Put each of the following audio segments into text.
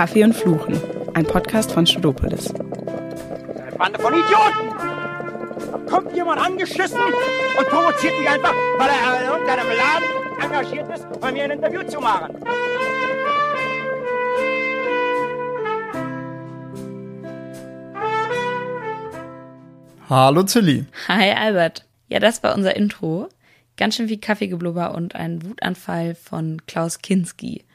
Kaffee und Fluchen, ein Podcast von Studopolis. Eine Bande von Idioten! Da kommt jemand angeschissen und provoziert mich einfach, weil er in irgendeinem Laden engagiert ist, bei mir ein Interview zu machen. Hallo Zilli. Hi Albert. Ja, das war unser Intro. Ganz schön viel Kaffeegeblubber und ein Wutanfall von Klaus Kinski.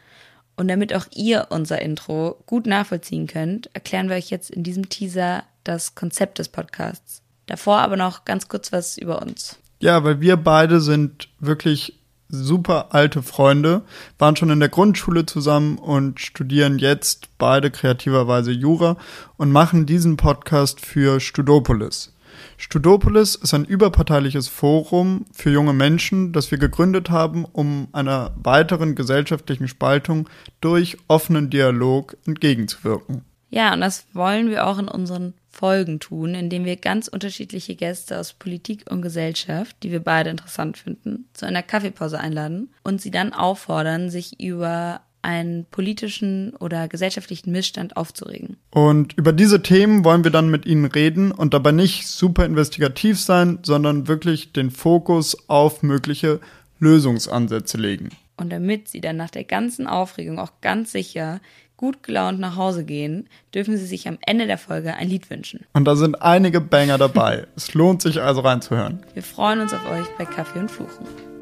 Und damit auch ihr unser Intro gut nachvollziehen könnt, erklären wir euch jetzt in diesem Teaser das Konzept des Podcasts. Davor aber noch ganz kurz was über uns. Ja, weil wir beide sind wirklich super alte Freunde, waren schon in der Grundschule zusammen und studieren jetzt beide kreativerweise Jura und machen diesen Podcast für Studopolis. Studopolis ist ein überparteiliches Forum für junge Menschen, das wir gegründet haben, um einer weiteren gesellschaftlichen Spaltung durch offenen Dialog entgegenzuwirken. Ja, und das wollen wir auch in unseren Folgen tun, indem wir ganz unterschiedliche Gäste aus Politik und Gesellschaft, die wir beide interessant finden, zu einer Kaffeepause einladen und sie dann auffordern, sich über einen politischen oder gesellschaftlichen Missstand aufzuregen. Und über diese Themen wollen wir dann mit Ihnen reden und dabei nicht super investigativ sein, sondern wirklich den Fokus auf mögliche Lösungsansätze legen. Und damit Sie dann nach der ganzen Aufregung auch ganz sicher gut gelaunt nach Hause gehen, dürfen Sie sich am Ende der Folge ein Lied wünschen. Und da sind einige Banger dabei. es lohnt sich also reinzuhören. Wir freuen uns auf euch bei Kaffee und Fluchen.